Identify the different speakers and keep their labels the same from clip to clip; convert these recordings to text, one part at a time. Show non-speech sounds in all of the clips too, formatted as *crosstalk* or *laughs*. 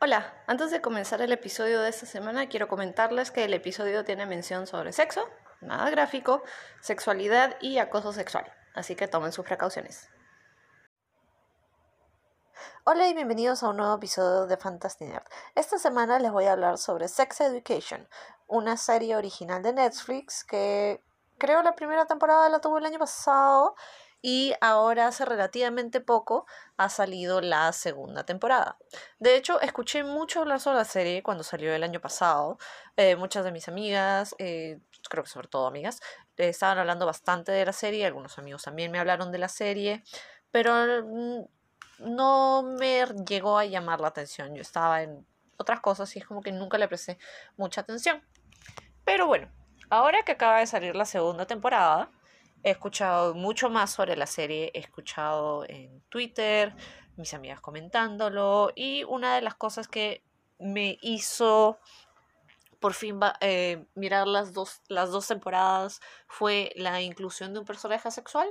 Speaker 1: Hola, antes de comenzar el episodio de esta semana quiero comentarles que el episodio tiene mención sobre sexo, nada gráfico, sexualidad y acoso sexual, así que tomen sus precauciones.
Speaker 2: Hola y bienvenidos a un nuevo episodio de Fantasy Nerd. Esta semana les voy a hablar sobre Sex Education, una serie original de Netflix que creo la primera temporada la tuvo el año pasado y ahora hace relativamente poco ha salido la segunda temporada. De hecho, escuché mucho hablar sobre la serie cuando salió el año pasado. Eh, muchas de mis amigas, eh, creo que sobre todo amigas, eh, estaban hablando bastante de la serie, algunos amigos también me hablaron de la serie, pero mm, no me llegó a llamar la atención. Yo estaba en otras cosas y es como que nunca le presté mucha atención. Pero bueno, ahora que acaba de salir la segunda temporada, He escuchado mucho más sobre la serie, he escuchado en Twitter, mis amigas comentándolo y una de las cosas que me hizo por fin eh, mirar las dos, las dos temporadas fue la inclusión de un personaje sexual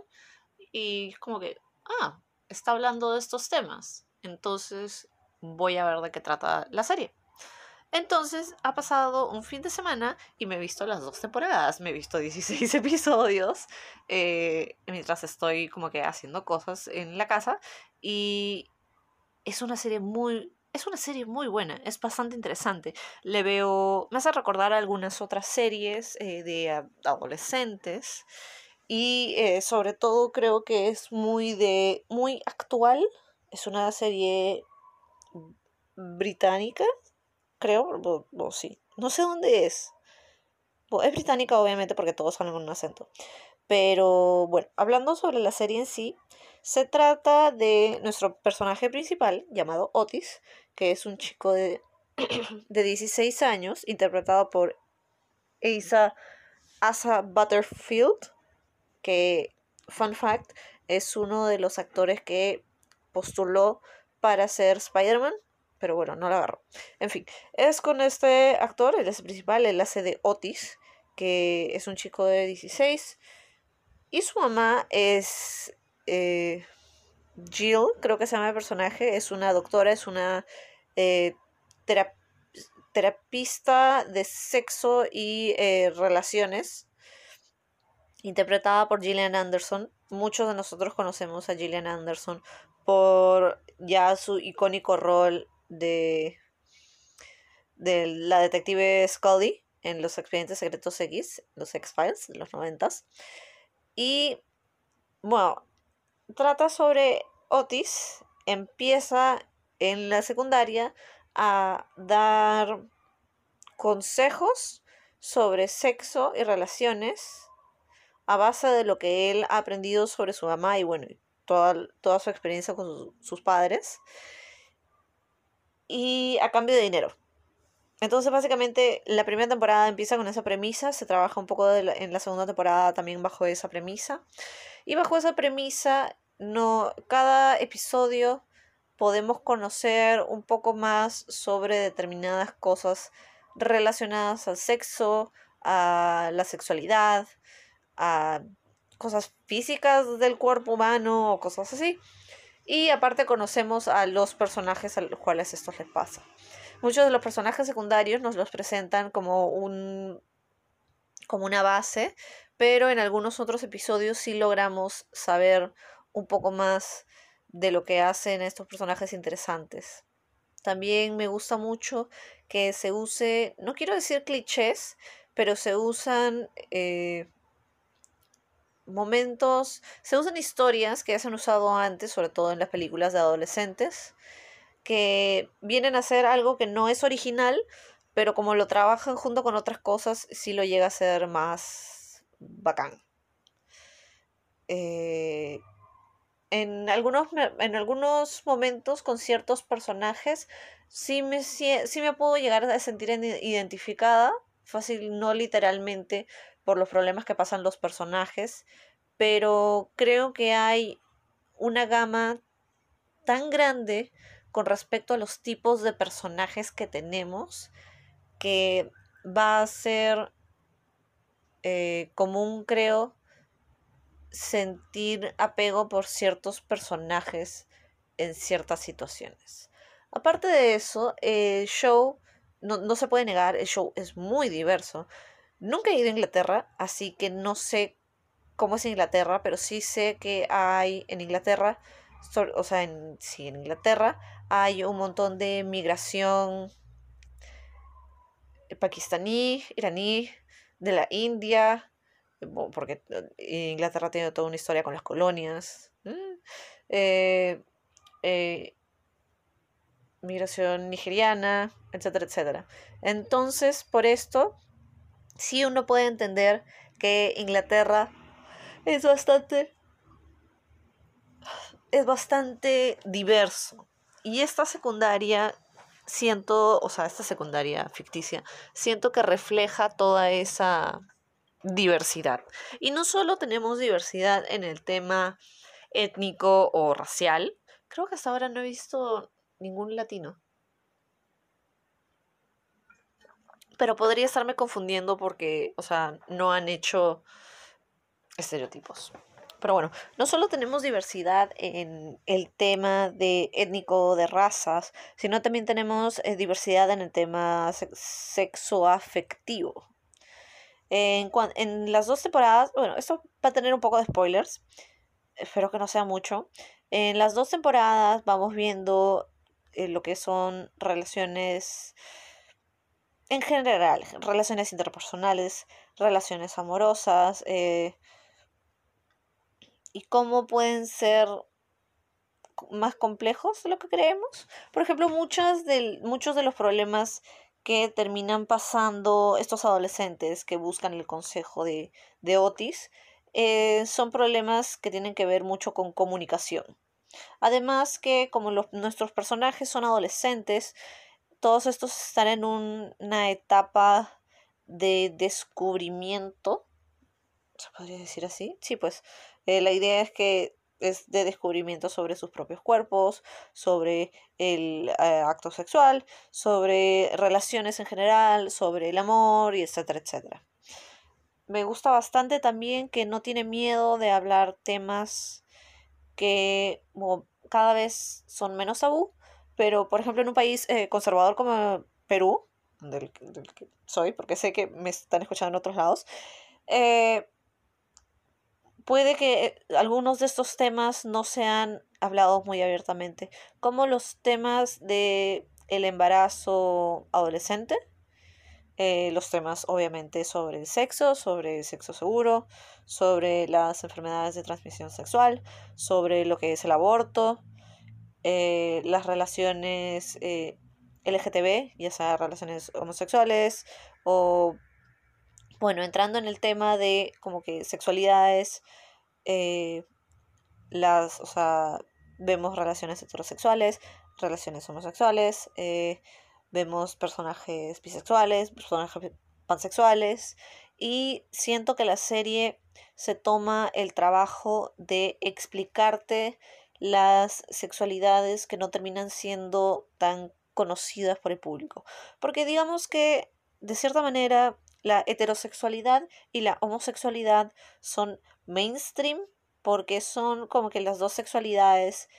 Speaker 2: y como que, ah, está hablando de estos temas, entonces voy a ver de qué trata la serie. Entonces ha pasado un fin de semana y me he visto las dos temporadas, me he visto *laughs* 16 episodios eh, mientras estoy como que haciendo cosas en la casa y es una serie muy... Es una serie muy buena, es bastante interesante. Le veo, me hace recordar algunas otras series eh, de adolescentes y eh, sobre todo creo que es muy de muy actual. Es una serie británica, creo, sí. No sé dónde es. es británica, obviamente, porque todos hablan con un acento. Pero bueno, hablando sobre la serie en sí, se trata de nuestro personaje principal, llamado Otis, que es un chico de, *clears throat* de 16 años, interpretado por Asa, Asa Butterfield, que, fun fact, es uno de los actores que postuló para ser Spider-Man pero bueno, no la agarro. En fin, es con este actor, el principal, el hace de Otis, que es un chico de 16. Y su mamá es eh, Jill, creo que se llama el personaje, es una doctora, es una eh, terapista de sexo y eh, relaciones, interpretada por Gillian Anderson. Muchos de nosotros conocemos a Gillian Anderson por ya su icónico rol de, de la detective Scully en los expedientes secretos X, los X-Files de los noventas. Y bueno, trata sobre Otis, empieza en la secundaria a dar consejos sobre sexo y relaciones a base de lo que él ha aprendido sobre su mamá y bueno, toda, toda su experiencia con sus padres y a cambio de dinero. Entonces, básicamente, la primera temporada empieza con esa premisa, se trabaja un poco en la segunda temporada también bajo esa premisa. Y bajo esa premisa, no, cada episodio podemos conocer un poco más sobre determinadas cosas relacionadas al sexo, a la sexualidad, a cosas físicas del cuerpo humano o cosas así. Y aparte conocemos a los personajes a los cuales esto les pasa. Muchos de los personajes secundarios nos los presentan como un como una base, pero en algunos otros episodios sí logramos saber un poco más de lo que hacen estos personajes interesantes. También me gusta mucho que se use, no quiero decir clichés, pero se usan eh, momentos, se usan historias que ya se han usado antes, sobre todo en las películas de adolescentes, que vienen a ser algo que no es original, pero como lo trabajan junto con otras cosas, sí lo llega a ser más bacán. Eh, en, algunos, en algunos momentos con ciertos personajes sí me, sí me puedo llegar a sentir identificada, fácil, no literalmente, por los problemas que pasan los personajes, pero creo que hay una gama tan grande con respecto a los tipos de personajes que tenemos que va a ser eh, común, creo, sentir apego por ciertos personajes en ciertas situaciones. Aparte de eso, el show, no, no se puede negar, el show es muy diverso. Nunca he ido a Inglaterra, así que no sé cómo es Inglaterra, pero sí sé que hay en Inglaterra, o sea, en, sí, en Inglaterra hay un montón de migración pakistaní, iraní, de la India, porque eh, Inglaterra tiene toda una historia con las colonias. Eh, eh, migración nigeriana, etcétera, etcétera. Entonces, por esto, sí uno puede entender que Inglaterra es bastante es bastante diverso. Y esta secundaria siento, o sea, esta secundaria ficticia, siento que refleja toda esa diversidad. Y no solo tenemos diversidad en el tema étnico o racial, creo que hasta ahora no he visto ningún latino. Pero podría estarme confundiendo porque, o sea, no han hecho estereotipos. Pero bueno, no solo tenemos diversidad en el tema de étnico, de razas, sino también tenemos eh, diversidad en el tema sexoafectivo. En, en las dos temporadas, bueno, esto va a tener un poco de spoilers, espero que no sea mucho. En las dos temporadas vamos viendo eh, lo que son relaciones en general, relaciones interpersonales, relaciones amorosas, eh, y cómo pueden ser más complejos de lo que creemos. Por ejemplo, muchos de, muchos de los problemas que terminan pasando estos adolescentes que buscan el consejo de, de Otis eh, son problemas que tienen que ver mucho con comunicación. Además que como nuestros personajes son adolescentes, todos estos están en una etapa de descubrimiento. ¿Se podría decir así? Sí, pues eh, la idea es que es de descubrimiento sobre sus propios cuerpos, sobre el eh, acto sexual, sobre relaciones en general, sobre el amor y etcétera, etcétera. Me gusta bastante también que no tiene miedo de hablar temas que cada vez son menos tabú, pero por ejemplo en un país eh, conservador como Perú, del, que soy, porque sé que me están escuchando en otros lados, eh, puede que algunos de estos temas no sean hablados muy abiertamente, como los temas de el embarazo adolescente, eh, los temas obviamente sobre el sexo, sobre el sexo seguro, sobre las enfermedades de transmisión sexual, sobre lo que es el aborto, eh, las relaciones eh, LGTB, ya sea relaciones homosexuales o bueno, entrando en el tema de como que sexualidades, eh, las, o sea, vemos relaciones heterosexuales, relaciones homosexuales, eh, vemos personajes bisexuales, personajes pansexuales, y siento que la serie se toma el trabajo de explicarte las sexualidades que no terminan siendo tan conocidas por el público. Porque digamos que, de cierta manera, la heterosexualidad y la homosexualidad son mainstream porque son como que las dos sexualidades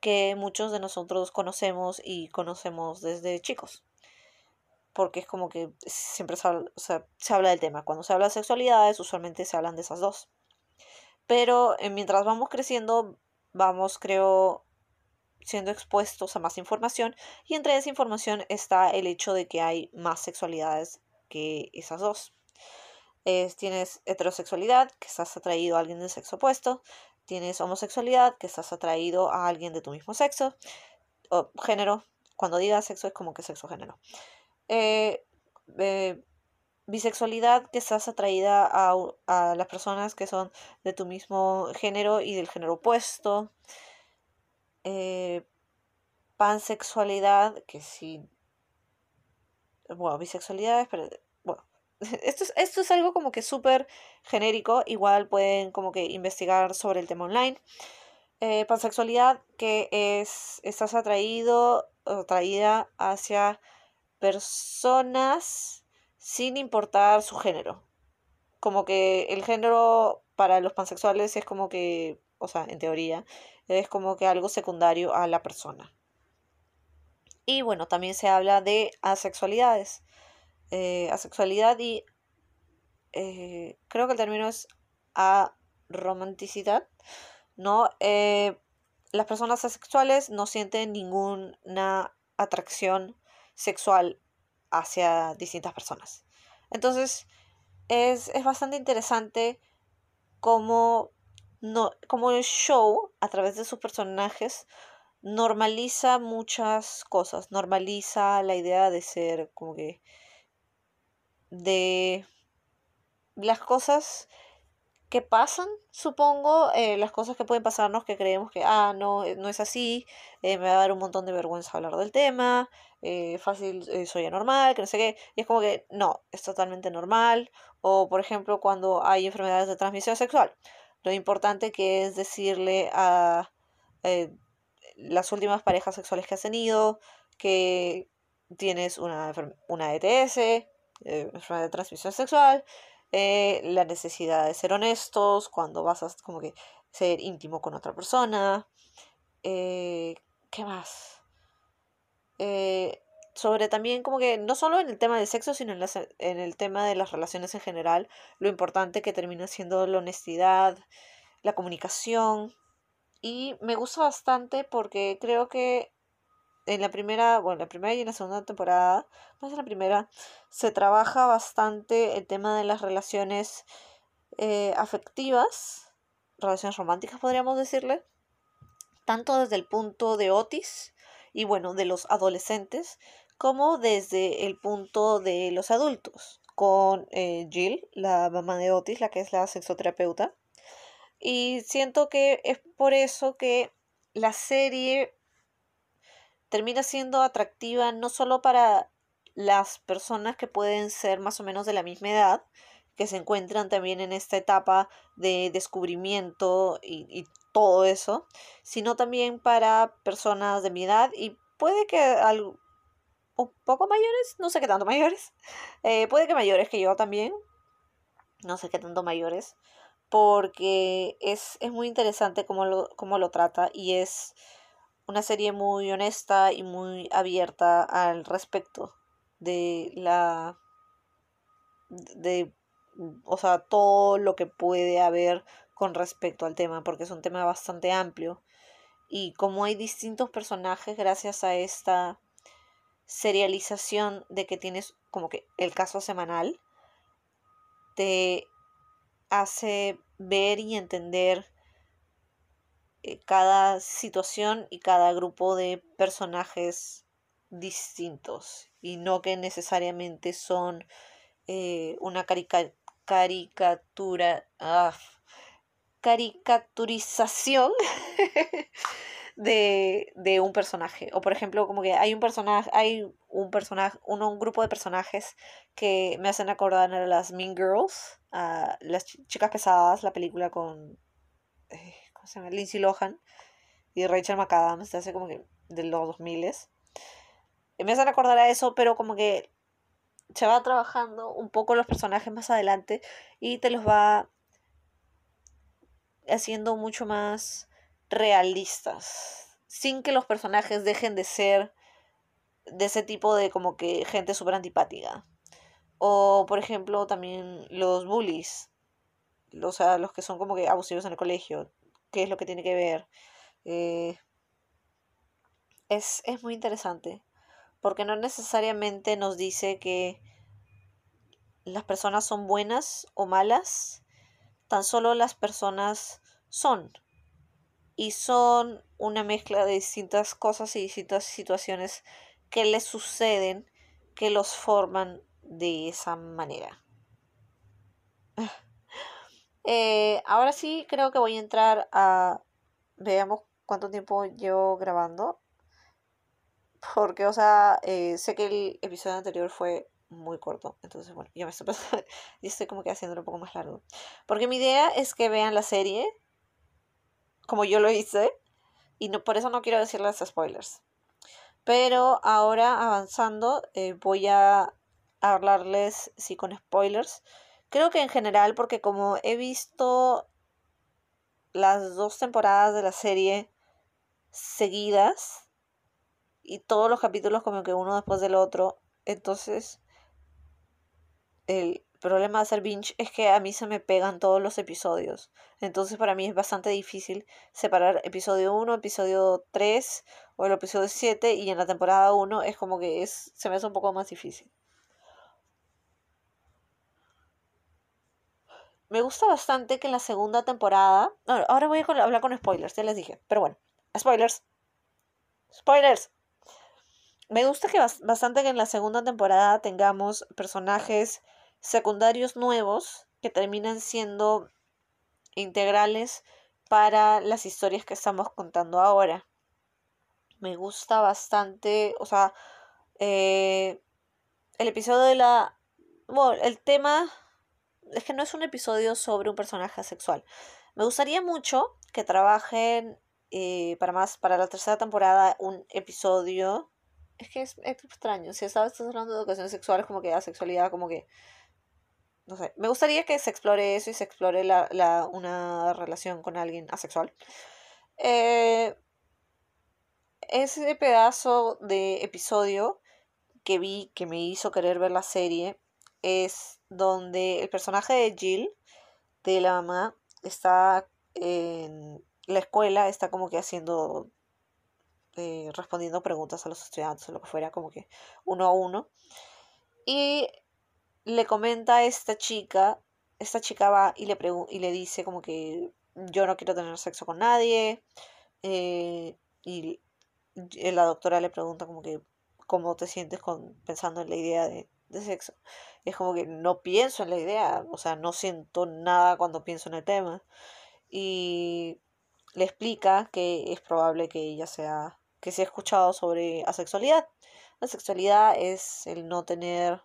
Speaker 2: que muchos de nosotros conocemos y conocemos desde chicos. Porque es como que siempre se habla, del tema. Cuando se habla de sexualidades, usualmente se hablan de esas dos. Pero eh, mientras vamos creciendo, vamos, creo, siendo expuestos a más información. Y entre esa información está el hecho de que hay más sexualidades que esas dos. tienes heterosexualidad, que estás atraído a alguien del sexo opuesto. Tienes homosexualidad, que estás atraído a alguien de tu mismo sexo. O género. Cuando diga sexo es como que sexo género. Eh, eh, bisexualidad, que estás atraída a, las personas que son de tu mismo género y del género opuesto. Eh, pansexualidad, que sí bueno, bisexualidad, pero bueno, *laughs* esto es, esto es algo como que súper genérico, igual pueden como que investigar sobre el tema online. Eh, pansexualidad, que es, estás atraído atraída hacia personas sin importar su género. Como que el género para los pansexuales es como que, o sea, en teoría, es como que algo secundario a la persona. Y bueno, también se habla de asexualidades. Eh, asexualidad y eh, creo que el término es aromanticidad, ¿no? Eh, las personas asexuales no sienten ninguna atracción sexual hacia distintas personas. Entonces, es, bastante interesante cómo, no, cómo el show, a través de sus personajes, normaliza muchas cosas. Normaliza la idea de ser como que de las cosas que pasan, supongo, eh, las cosas que pueden pasarnos que creemos que, ah, no, eh, no es así, eh, me va a dar un montón de vergüenza hablar del tema, fácil, soy anormal, que no sé qué, y es como que, no, es totalmente normal, o por ejemplo, cuando hay enfermedades de transmisión sexual, lo importante que es decirle a las últimas parejas sexuales que has tenido, que tienes una, una ETS, enfermedad de transmisión sexual, eh, la necesidad de ser honestos cuando vas a como que ser íntimo con otra persona. Eh, ¿Qué más? Eh, sobre también como que no solo en el tema del sexo, sino en, en el tema de las relaciones en general, lo importante que termina siendo la honestidad, la comunicación. Y me gusta bastante porque creo que en la primera, bueno, la primera y en la segunda temporada, más en la primera, se trabaja bastante el tema de las relaciones eh, afectivas, relaciones románticas podríamos decirle, tanto desde el punto de Otis y bueno, de los adolescentes, como desde el punto de los adultos, con eh, Jill, la mamá de Otis, la que es la sexoterapeuta. Y siento que es por eso que la serie termina siendo atractiva no solo para las personas que pueden ser más o menos de la misma edad, que se encuentran también en esta etapa de descubrimiento y, todo eso, sino también para personas de mi edad y puede que algo, un poco mayores, no sé qué tanto *laughs* mayores, eh, puede que mayores que yo también, no sé qué tanto mayores, porque es, es muy interesante cómo lo, cómo lo trata y es una serie muy honesta y muy abierta al respecto de la de o sea todo lo que puede haber con respecto al tema porque es un tema bastante amplio. Y como hay distintos personajes gracias a esta serialización de que tienes como que el caso semanal te hace ver y entender eh, cada situación y cada grupo de personajes distintos. Y no que necesariamente son eh, una caricatura ah, caricaturización *laughs* de, de, un personaje o por ejemplo como que hay un personaje hay un personaje un, grupo de personajes que me hacen acordar a las Mean Girls a las chicas pesadas la película con eh, se llama? Lindsay Lohan y Rachel McAdams, de hace como que de los 2000 y me hacen acordar a eso, pero como que se va trabajando un poco los personajes más adelante y te los va haciendo mucho más realistas, sin que los personajes dejen de ser de ese tipo de como que gente súper antipática. O, por ejemplo, también los bullies. O sea, los que son como que abusivos en el colegio qué es lo que tiene que ver. Eh, es, es muy interesante, porque no necesariamente nos dice que las personas son buenas o malas, tan solo las personas son. Y son una mezcla de distintas cosas y distintas situaciones que les suceden que los forman de esa manera. *laughs* Eh, ahora sí creo que voy a entrar a... Veamos cuánto tiempo llevo grabando. Porque, o sea, eh, sé que el episodio anterior fue muy corto. Entonces, bueno, ya me estoy pasando. *laughs* y estoy como que haciéndolo un poco más largo. Porque mi idea es que vean la serie como yo lo hice. Y no, por eso no quiero decirles spoilers. Pero ahora avanzando, eh, voy a hablarles, sí, con spoilers, Creo que en general, porque como he visto las dos temporadas de la serie seguidas, y todos los capítulos como que uno después del otro. Entonces, el problema de hacer binge es que a mí se me pegan todos los episodios. Entonces para mí es bastante difícil separar episodio 1, episodio 3 o el episodio 7 y en la temporada 1 es como que es, se me hace un poco más difícil. Me gusta bastante que en la segunda temporada... ahora voy a hablar con spoilers, ya les dije. Pero bueno, spoilers. Spoilers. Me gusta que bastante que en la segunda temporada tengamos personajes secundarios nuevos que terminan siendo integrales para las historias que estamos contando ahora. Me gusta bastante, o sea, eh, el episodio de la... Bueno, el tema es que no es un episodio sobre un personaje sexual. Me gustaría mucho que trabajen eh, para más, para la tercera temporada, un episodio. Es que es, extraño. Si estás hablando de educación sexual, es como que la sexualidad, como que no sé, me gustaría que se explore eso y se explore la, la, una relación con alguien asexual. Eh, ese pedazo de episodio que vi que me hizo querer ver la serie es donde el personaje de Jill, de la mamá, está en la escuela, está como que haciendo, eh, respondiendo preguntas a los estudiantes o lo que fuera, como que uno a uno. Y le comenta a esta chica, esta chica va y le, y le dice como que yo no quiero tener sexo con nadie. Eh, y la doctora le pregunta como que cómo te sientes con, pensando en la idea de, de sexo. es como que no pienso en la idea, o sea, no siento nada cuando pienso en el tema. Y le explica que es probable que ella sea, que se ha escuchado sobre asexualidad. La sexualidad es el no tener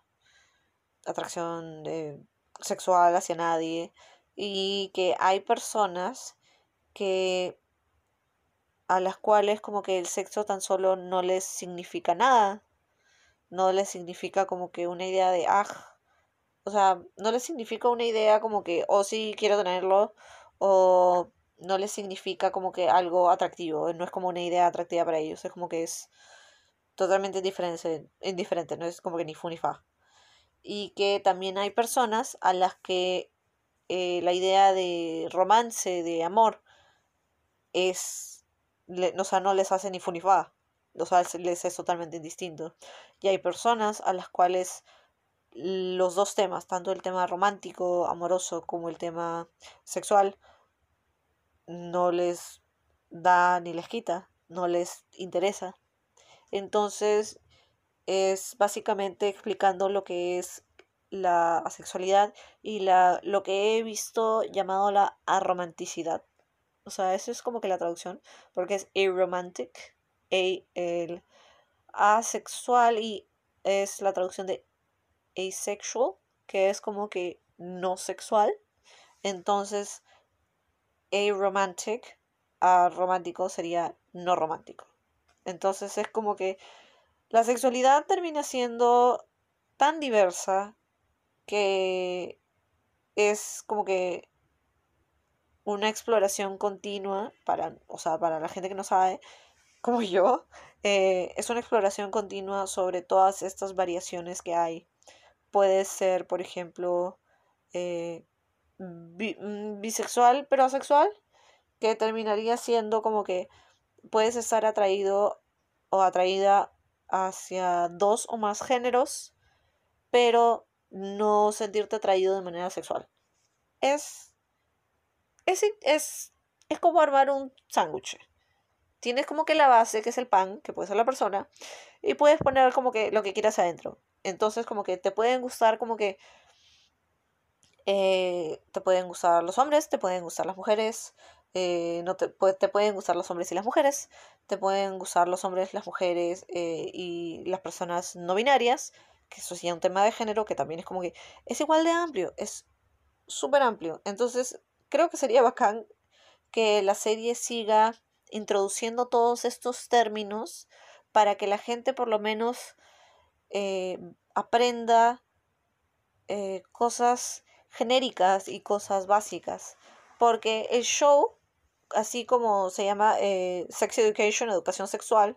Speaker 2: atracción eh, sexual hacia nadie. Y que hay personas que a las cuales como que el sexo tan solo no les significa nada, no les significa como que una idea de ah, o sea, no les significa una idea como que o oh, sí quiero tenerlo o no les significa como que algo atractivo, no es como una idea atractiva para ellos, es como que es totalmente diferente, indiferente, no es como que ni fu ni fa y que también hay personas a las que eh, la idea de romance, de amor, es, o sea, no les hace ni funifa, o sea, les es totalmente distinto. Y hay personas a las cuales los dos temas, tanto el tema romántico, amoroso, como el tema sexual, no les da ni les quita, no les interesa. Entonces, es básicamente explicando lo que es la asexualidad y la, lo que he visto llamado la aromanticidad. O sea, eso es como que la traducción, porque es aromantic, a, el asexual y es la traducción de asexual, que es como que no sexual. Entonces, aromantic, romántico sería no romántico. Entonces es como que la sexualidad termina siendo tan diversa que es como que una exploración continua para, o sea, para la gente que no sabe, *laughs* como yo, eh, es una exploración continua sobre todas estas variaciones que hay. Puede ser, por ejemplo, eh, mm, bisexual pero asexual, que terminaría siendo como que puedes estar atraído o atraída hacia dos o más géneros, pero no sentirte atraído de manera sexual. Es, es, es, es como armar un sándwich. Tienes como que la base, que es el pan, que puede ser la persona, y puedes poner como que lo que quieras adentro. Entonces como que te pueden gustar como que... Eh, te pueden gustar los hombres, te pueden gustar las mujeres, eh, no te, te, pueden gustar los hombres y las mujeres, te pueden gustar los hombres, las mujeres eh, y las personas no binarias, que eso sí es un tema de género que también es como que es igual de amplio, es súper amplio. Entonces, creo que sería bacán que la serie siga introduciendo todos estos términos para que la gente por lo menos eh, aprenda cosas genéricas y cosas básicas. Porque el show así como se llama eh, Sex Education, educación sexual,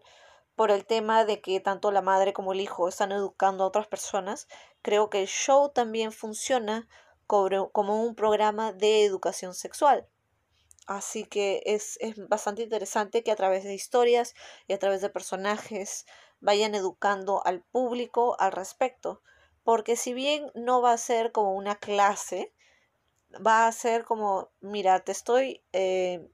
Speaker 2: por el tema de que tanto la madre como el hijo están educando a otras personas, creo que el show también funciona como un programa de educación sexual. Así que es, es, bastante interesante que a través de historias y a través de personajes vayan educando al público al respecto. Porque si bien no va a ser como una clase, va a ser como, mira, te estoy, eh,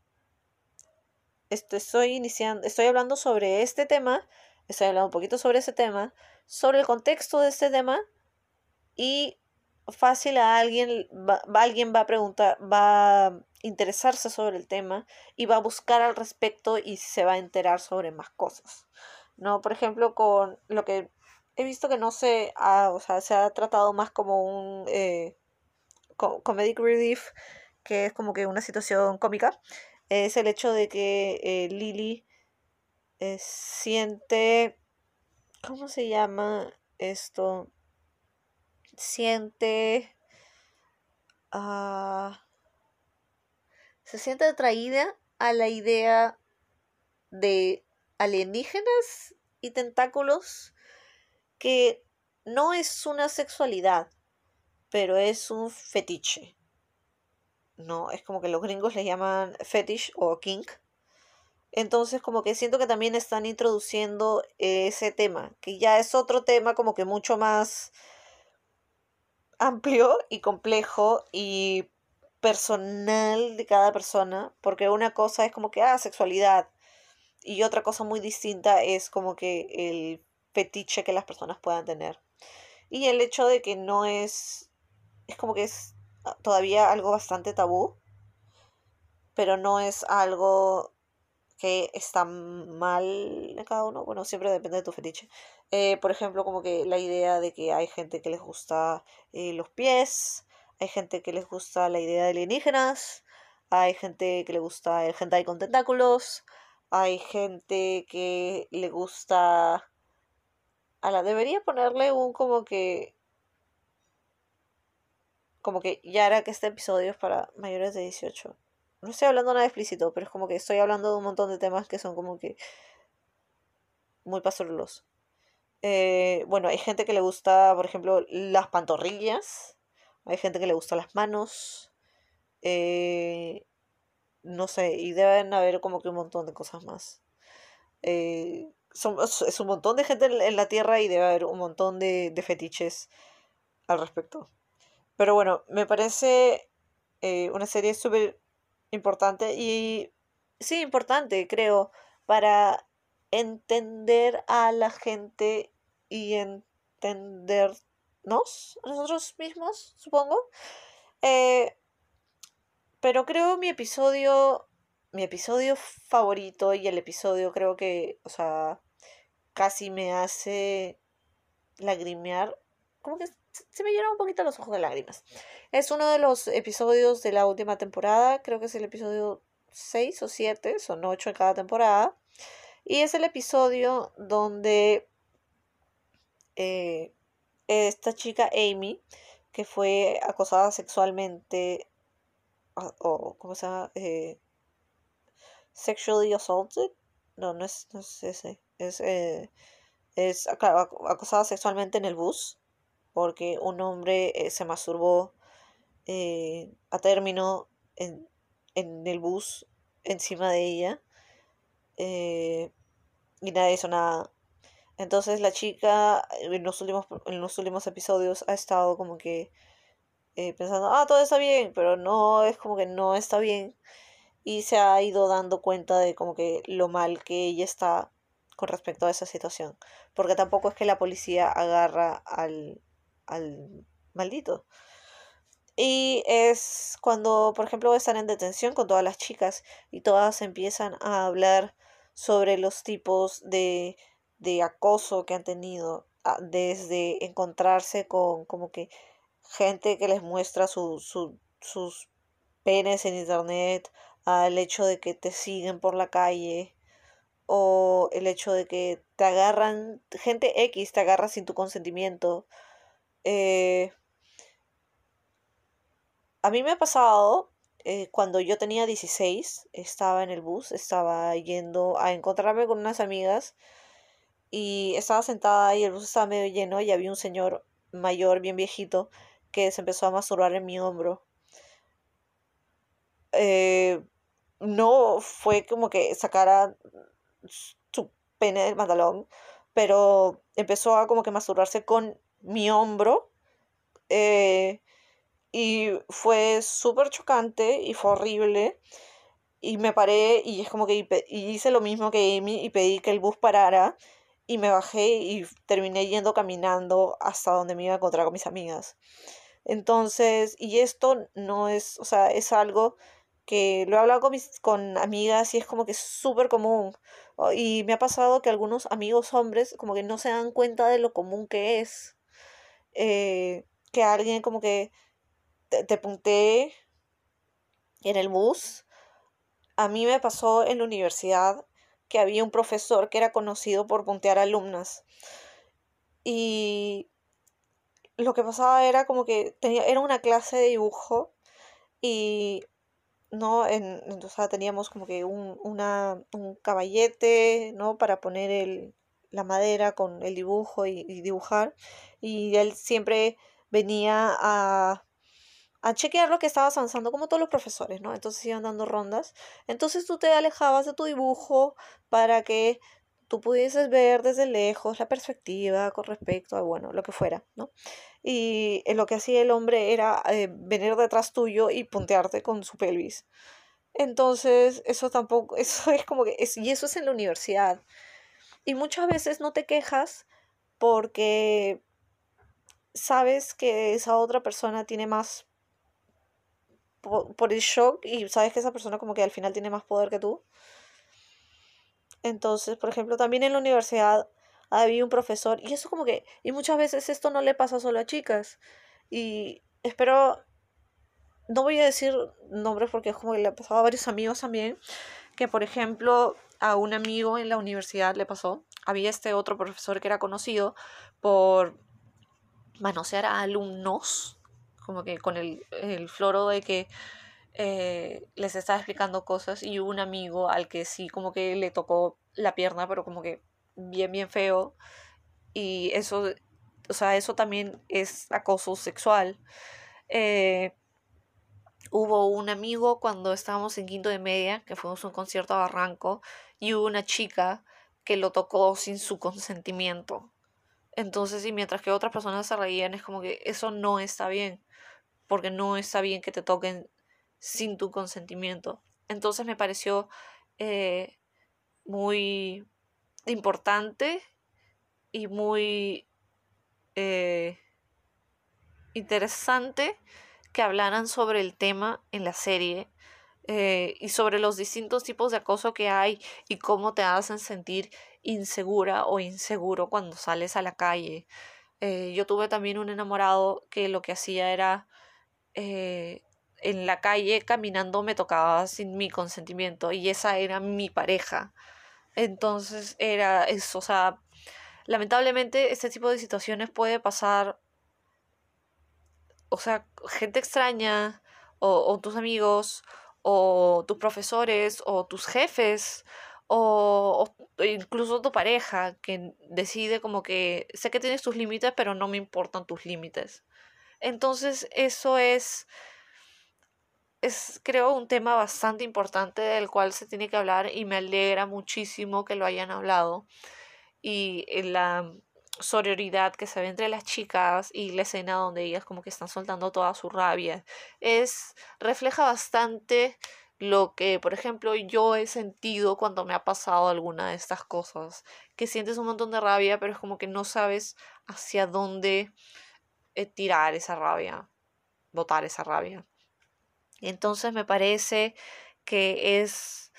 Speaker 2: estoy iniciando, estoy hablando sobre este tema, estoy hablando un poquito sobre ese tema, sobre el contexto de este tema y fácil a alguien, va, alguien va a preguntar, va a interesarse sobre el tema y va a buscar al respecto y se va a enterar sobre más cosas. ¿No? Por ejemplo, con lo que he visto que no se ha, o sea, se ha tratado más como un eh, comedic relief, que es como que una situación cómica, es el hecho de que eh, Lily eh, siente, ¿cómo se llama esto? siente... Ah, se siente atraída a la idea de alienígenas y tentáculos que no es una sexualidad, pero es un fetiche. No, es como que los gringos le llaman fetish o kink. Entonces como que siento que también están introduciendo ese tema, que ya es otro tema como que mucho más amplio y complejo y personal de cada persona, porque una cosa es como que, ah, sexualidad, y otra cosa muy distinta es como que el fetiche que las personas puedan tener. Y el hecho de que no es, es como que es todavía algo bastante tabú, pero no es algo que está mal en cada uno. Bueno, siempre depende de tu fetiche. Eh, por ejemplo, como que la idea de que hay gente que les gusta eh, los pies, hay gente que les gusta la idea de alienígenas, hay gente que le gusta el hentai con tentáculos, hay gente que le gusta... A la debería ponerle un como que... Como que ya era que este episodio es para mayores de 18 no estoy hablando nada explícito, pero es como que estoy hablando de un montón de temas que son como que muy pasolos. Eh, bueno, hay gente que le gusta, por ejemplo, las pantorrillas. Hay gente que le gusta las manos. Eh, no sé, y deben haber como que un montón de cosas más. Eh, es un montón de gente en la Tierra y debe haber un montón de, de fetiches al respecto. Pero bueno, me parece una serie súper importante y sí, importante, creo, para entender a la gente y entendernos a nosotros mismos, supongo. Eh, pero creo mi episodio, mi episodio favorito y el episodio creo que, o sea, casi me hace lagrimear. Como que se me llenan un poquito los ojos de lágrimas. Es uno de los episodios de la última temporada, creo que es el episodio 6 o 7, son 8 en cada temporada. Y es el episodio donde eh, esta chica Amy, que fue acosada sexualmente, o ¿cómo se llama? Eh, sexually assaulted. No, no es, no es ese. Es, eh, es acosada sexualmente en el bus porque un hombre eh, se masturbó eh, a término en, el bus encima de ella eh, y nadie hizo nada. Entonces la chica en los últimos, en los últimos episodios ha estado como que pensando, ah, todo está bien, pero no, es como que no está bien. Y se ha ido dando cuenta de como que lo mal que ella está con respecto a esa situación. Porque tampoco es que la policía agarra al, al maldito. Y es cuando, por ejemplo, están en detención con todas las chicas y todas empiezan a hablar sobre los tipos de, de acoso que han tenido, ah, desde encontrarse con como que gente que les muestra su, sus penes en internet, al hecho de que te siguen por la calle, o el hecho de que te agarran, gente X te agarra sin tu consentimiento, eh, a mí me ha pasado, eh, cuando yo tenía 16, estaba en el bus, estaba yendo a encontrarme con unas amigas y estaba sentada y el bus estaba medio lleno y había un señor mayor, bien viejito, que se empezó a masturbar en mi hombro. Eh, no fue como que sacara su pene del pantalón, pero empezó a como que masturbarse con mi hombro. Eh, y fue súper chocante y fue horrible. Y me paré y es como que hice lo mismo que Amy y pedí que el bus parara y me bajé y terminé yendo caminando hasta donde me iba a encontrar con mis amigas. Entonces, y esto no es, o sea, es algo que lo he hablado con, mis, con amigas y es como que es súper común. Y me ha pasado que algunos amigos hombres como que no se dan cuenta de lo común que es. Eh, que alguien como que te, te puntee en el bus. A mí me pasó en la universidad que había un profesor que era conocido por puntear alumnas. Y lo que pasaba era como que tenía, era una clase de dibujo y no en, teníamos como que un, una, un caballete no para poner el, la madera con el dibujo y dibujar y él siempre venía a a chequear lo que estabas avanzando, como todos los profesores, ¿no? Entonces iban dando rondas. Entonces tú te alejabas de tu dibujo para que tú pudieses ver desde lejos la perspectiva con respecto a, bueno, lo que fuera, ¿no? Y lo que hacía el hombre era eh, venir detrás tuyo y puntearte con su pelvis. Entonces, eso tampoco, *laughs* eso es como que, es, y eso es en la universidad. Y muchas veces no te quejas porque sabes que esa otra persona tiene más por, el shock y sabes que esa persona como que al final tiene más poder que tú. Entonces, por ejemplo, también en la universidad había un profesor y eso como que, y muchas veces esto no le pasa solo a chicas. Y espero, no voy a decir nombres porque es como que le ha pasado a varios amigos también, que por ejemplo a un amigo en la universidad le pasó, había este otro profesor que era conocido por manosear a alumnos como que con el, el floro de que eh, les estaba explicando cosas y un amigo al que sí como que le tocó la pierna, pero como que bien, bien feo. Y eso, o sea, eso también es acoso sexual. Eh, hubo un amigo cuando estábamos en quinto de media, que fuimos a un concierto a Barranco, y hubo una chica que lo tocó sin su consentimiento. Entonces, y mientras que otras personas se reían, es como que eso no está bien porque no está bien que te toquen sin tu consentimiento. Entonces me pareció eh, muy importante y muy eh, interesante que hablaran sobre el tema en la serie eh, y sobre los distintos tipos de acoso que hay y cómo te hacen sentir insegura o inseguro cuando sales a la calle. yo tuve también un enamorado que lo que hacía era eh, en la calle caminando me tocaba sin mi consentimiento y esa era mi pareja. Entonces era eso, o sea, lamentablemente este tipo de situaciones puede pasar, o sea, gente extraña o, tus amigos o tus profesores o tus jefes o, incluso tu pareja que decide como que sé que tienes tus límites pero no me importan tus límites. Entonces, eso es, es, creo, un tema bastante importante del cual se tiene que hablar y me alegra muchísimo que lo hayan hablado. Y la sororidad que se ve entre las chicas y la escena donde ellas como que están soltando toda su rabia es refleja bastante lo que por ejemplo yo he sentido cuando me ha pasado alguna de estas cosas que sientes un montón de rabia pero es como que no sabes hacia dónde eh, tirar esa rabia, botar esa rabia. Entonces me parece que es,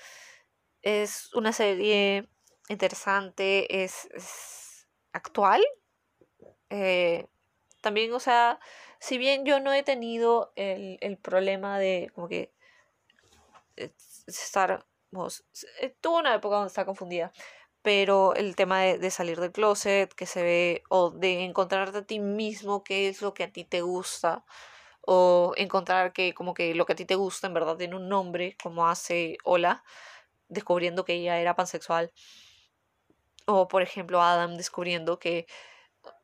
Speaker 2: es una serie interesante, es, actual. Eh, también, o sea, si bien yo no he tenido el, el problema de como que eh, estar, tuvo una época donde estaba confundida, pero el tema de, salir del closet, que se ve, o de encontrarte a ti mismo, qué es lo que a ti te gusta, o encontrar que como que lo que a ti te gusta en verdad tiene un nombre, como hace Ola, descubriendo que ella era pansexual, O por ejemplo Adam descubriendo que,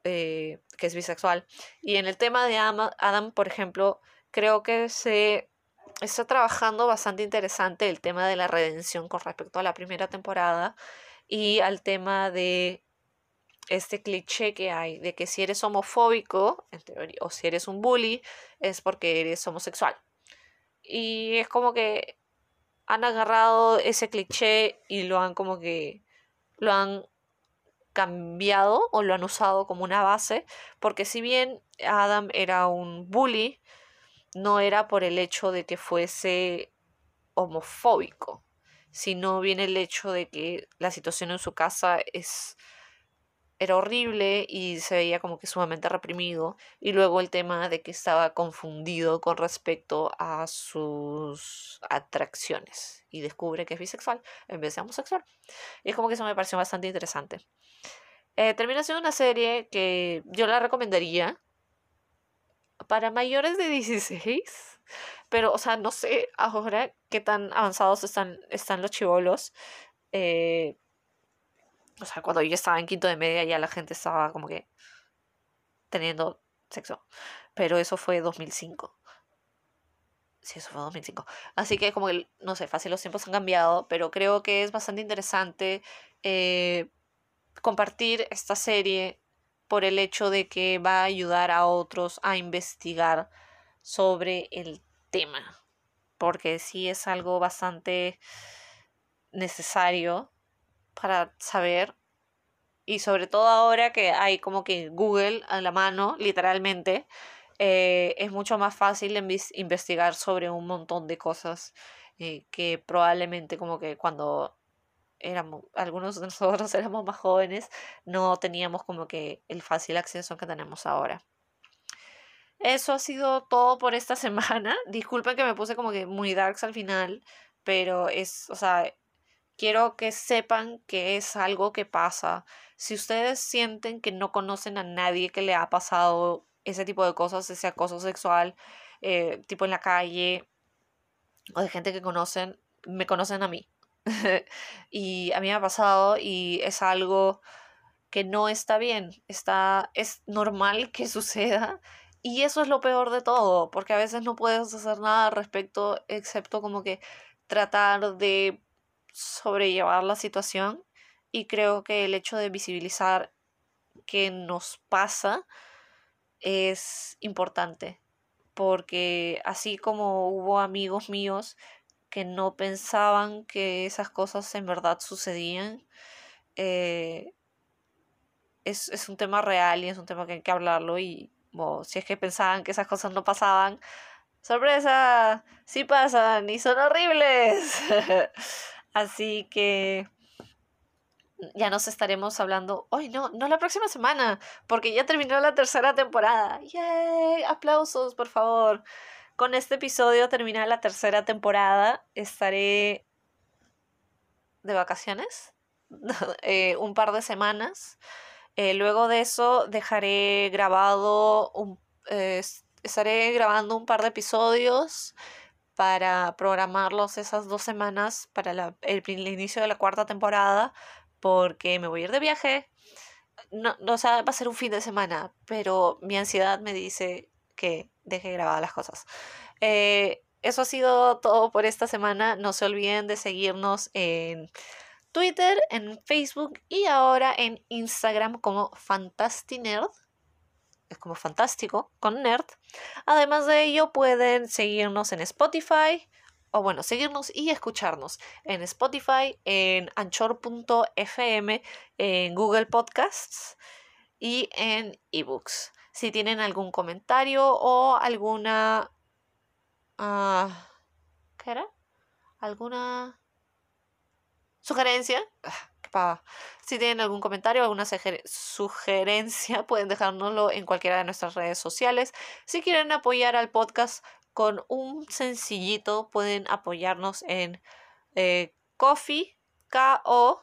Speaker 2: eh, que es bisexual. Y en el tema de Adam, por ejemplo, creo que se está trabajando bastante interesante el tema de la redención con respecto a la primera temporada y al tema de este cliché que hay de que si eres homofóbico, en teoría, o si eres un bully, es porque eres homosexual. Y es como que han agarrado ese cliché y lo han como que lo han cambiado o lo han usado como una base, porque si bien Adam era un bully, no era por el hecho de que fuese homofóbico, sino bien el hecho de que la situación en su casa es era horrible y se veía como que sumamente reprimido. Y luego el tema de que estaba confundido con respecto a sus atracciones y descubre que es bisexual en vez de homosexual. Y es como que eso me pareció bastante interesante. Eh, termina siendo una serie que yo la recomendaría para mayores de 16. Pero, o sea, no sé ahora qué tan avanzados están, están los chivolos. Eh, o sea, cuando yo estaba en quinto de media ya la gente estaba como que teniendo sexo. Pero eso fue 2005. Sí, eso fue 2005. Así que como que, no sé, fácil los tiempos han cambiado, pero creo que es bastante interesante eh, compartir esta serie por el hecho de que va a ayudar a otros a investigar sobre el tema. Porque sí es algo bastante necesario para saber y sobre todo ahora que hay como que Google a la mano, literalmente, eh, es mucho más fácil investigar sobre un montón de cosas eh, que probablemente como que cuando éramos, algunos de nosotros *laughs* éramos más jóvenes, no teníamos como que el fácil acceso que tenemos ahora. Eso ha sido todo por esta *laughs* semana. Disculpen que me puse como que muy darks al final, pero es, o sea, quiero que sepan que es algo que pasa. Si ustedes sienten que no conocen a nadie que le ha pasado ese tipo de cosas, ese acoso sexual, eh, tipo en la calle, o de gente que conocen, me conocen a mí. *laughs* y a mí me ha pasado y es algo que no está bien, está, es normal que *laughs* suceda. Y eso es lo peor de todo, porque a veces no puedes hacer nada al respecto, excepto como que tratar de sobrellevar la situación y creo que el hecho de visibilizar qué nos pasa es importante porque así como hubo amigos míos que no pensaban que esas cosas en verdad sucedían, eh, es, es, un tema real y es un tema que hay que hablarlo y si es que pensaban que esas cosas no pasaban, sorpresa, sí pasan y son horribles. *laughs* Así que ya nos estaremos hablando hoy, no, no la próxima semana, porque ya terminó la tercera temporada. ¡Yay! Aplausos, por favor. Con este episodio termina la tercera temporada. Estaré de vacaciones *laughs* eh, un par de semanas. Eh, luego de eso dejaré grabado un, eh, estaré grabando un par de episodios para programarlos esas dos semanas para el, inicio de la cuarta temporada porque me voy a ir de viaje. No, no, o va a ser un fin de semana, pero mi ansiedad me dice que deje grabadas las cosas. Eh, eso ha sido todo por esta semana. No se olviden de seguirnos en Twitter, en Facebook y ahora en Instagram como Fantastinerd es como fantástico, con Nerd. Además de ello, pueden seguirnos en Spotify, o bueno, seguirnos y escucharnos en Spotify, en anchor.fm, en Google Podcasts y en eBooks. Si tienen algún comentario o alguna... Uh, ¿Qué era? ¿Alguna sugerencia? Si tienen algún comentario, alguna sugerencia, *laughs* pueden dejárnoslo en cualquiera de nuestras redes sociales. Si quieren apoyar al podcast con un sencillito, pueden apoyarnos en eh, coffee, ko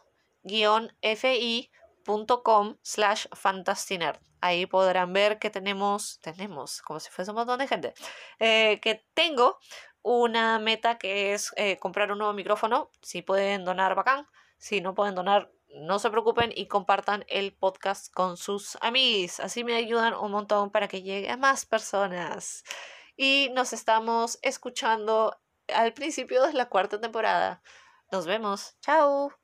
Speaker 2: fi.com slash fantastinerd. Ahí podrán ver que tenemos, tenemos, como si fuese un montón de gente, eh, que tengo una meta que es eh, comprar un nuevo micrófono. Si pueden donar, bacán. Si no pueden donar, no se preocupen y compartan el podcast con sus amigos. Así me ayudan un montón para que llegue a más personas. Y nos estamos escuchando al principio de la cuarta temporada. Nos vemos. Chao.